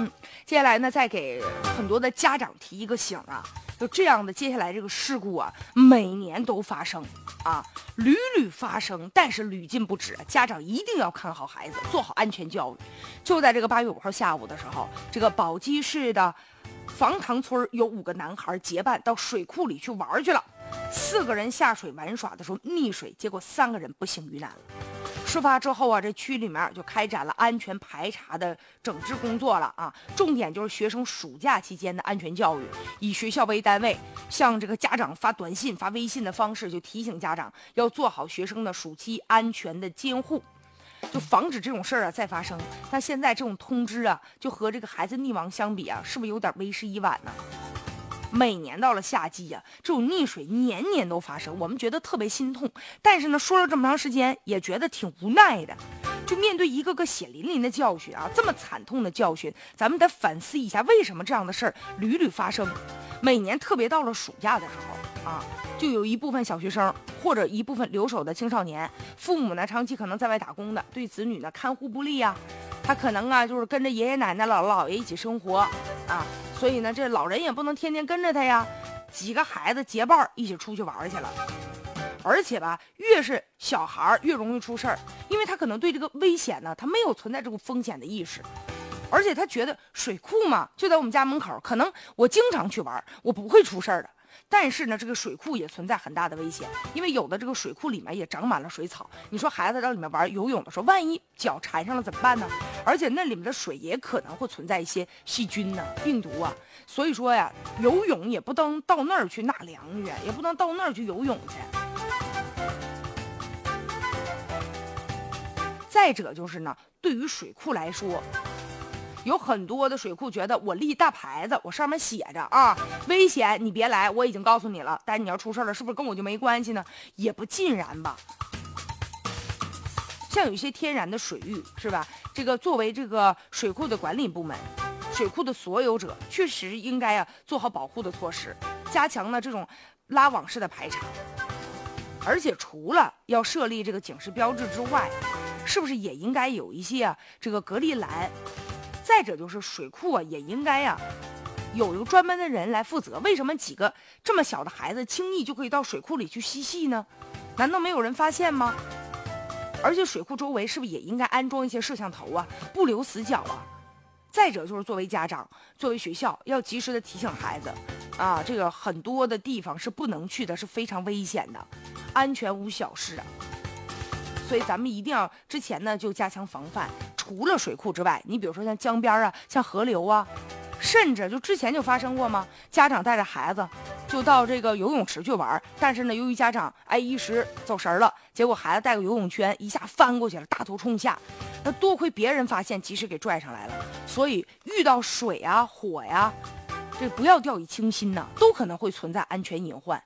嗯，接下来呢，再给很多的家长提一个醒啊，就这样的，接下来这个事故啊，每年都发生啊，屡屡发生，但是屡禁不止，家长一定要看好孩子，做好安全教育。就在这个八月五号下午的时候，这个宝鸡市的房塘村有五个男孩结伴到水库里去玩去了，四个人下水玩耍的时候溺水，结果三个人不幸遇难了。事发之后啊，这区里面就开展了安全排查的整治工作了啊。重点就是学生暑假期间的安全教育，以学校为单位，向这个家长发短信、发微信的方式，就提醒家长要做好学生的暑期安全的监护，就防止这种事儿啊再发生。那现在这种通知啊，就和这个孩子溺亡相比啊，是不是有点为时已晚呢？每年到了夏季呀，这种溺水年年都发生，我们觉得特别心痛。但是呢，说了这么长时间，也觉得挺无奈的。就面对一个个血淋淋的教训啊，这么惨痛的教训，咱们得反思一下，为什么这样的事儿屡屡发生？每年特别到了暑假的时候啊，就有一部分小学生或者一部分留守的青少年，父母呢长期可能在外打工的，对子女呢看护不力呀。他可能啊，就是跟着爷爷奶奶、姥姥姥爷一起生活啊。所以呢，这老人也不能天天跟着他呀，几个孩子结伴一起出去玩去了，而且吧，越是小孩越容易出事儿，因为他可能对这个危险呢，他没有存在这种风险的意识，而且他觉得水库嘛就在我们家门口，可能我经常去玩，我不会出事儿的。但是呢，这个水库也存在很大的危险，因为有的这个水库里面也长满了水草。你说孩子在里面玩游泳的时候，万一脚缠上了怎么办呢？而且那里面的水也可能会存在一些细菌呢、病毒啊。所以说呀，游泳也不能到那儿去纳凉去，也不能到那儿去游泳去。再者就是呢，对于水库来说。有很多的水库觉得我立大牌子，我上面写着啊，危险，你别来，我已经告诉你了。但你要出事了，是不是跟我就没关系呢？也不尽然吧。像有一些天然的水域，是吧？这个作为这个水库的管理部门，水库的所有者，确实应该啊做好保护的措施，加强呢这种拉网式的排查。而且除了要设立这个警示标志之外，是不是也应该有一些啊这个隔离栏？再者就是水库啊，也应该呀，有一个专门的人来负责。为什么几个这么小的孩子轻易就可以到水库里去嬉戏呢？难道没有人发现吗？而且水库周围是不是也应该安装一些摄像头啊，不留死角啊？再者就是作为家长，作为学校，要及时的提醒孩子，啊，这个很多的地方是不能去的，是非常危险的，安全无小事啊。所以咱们一定要之前呢就加强防范。除了水库之外，你比如说像江边啊，像河流啊，甚至就之前就发生过吗？家长带着孩子就到这个游泳池去玩，但是呢，由于家长哎一时走神了，结果孩子带个游泳圈一下翻过去了，大头冲下，那多亏别人发现及时给拽上来了。所以遇到水啊、火呀，这不要掉以轻心呐，都可能会存在安全隐患。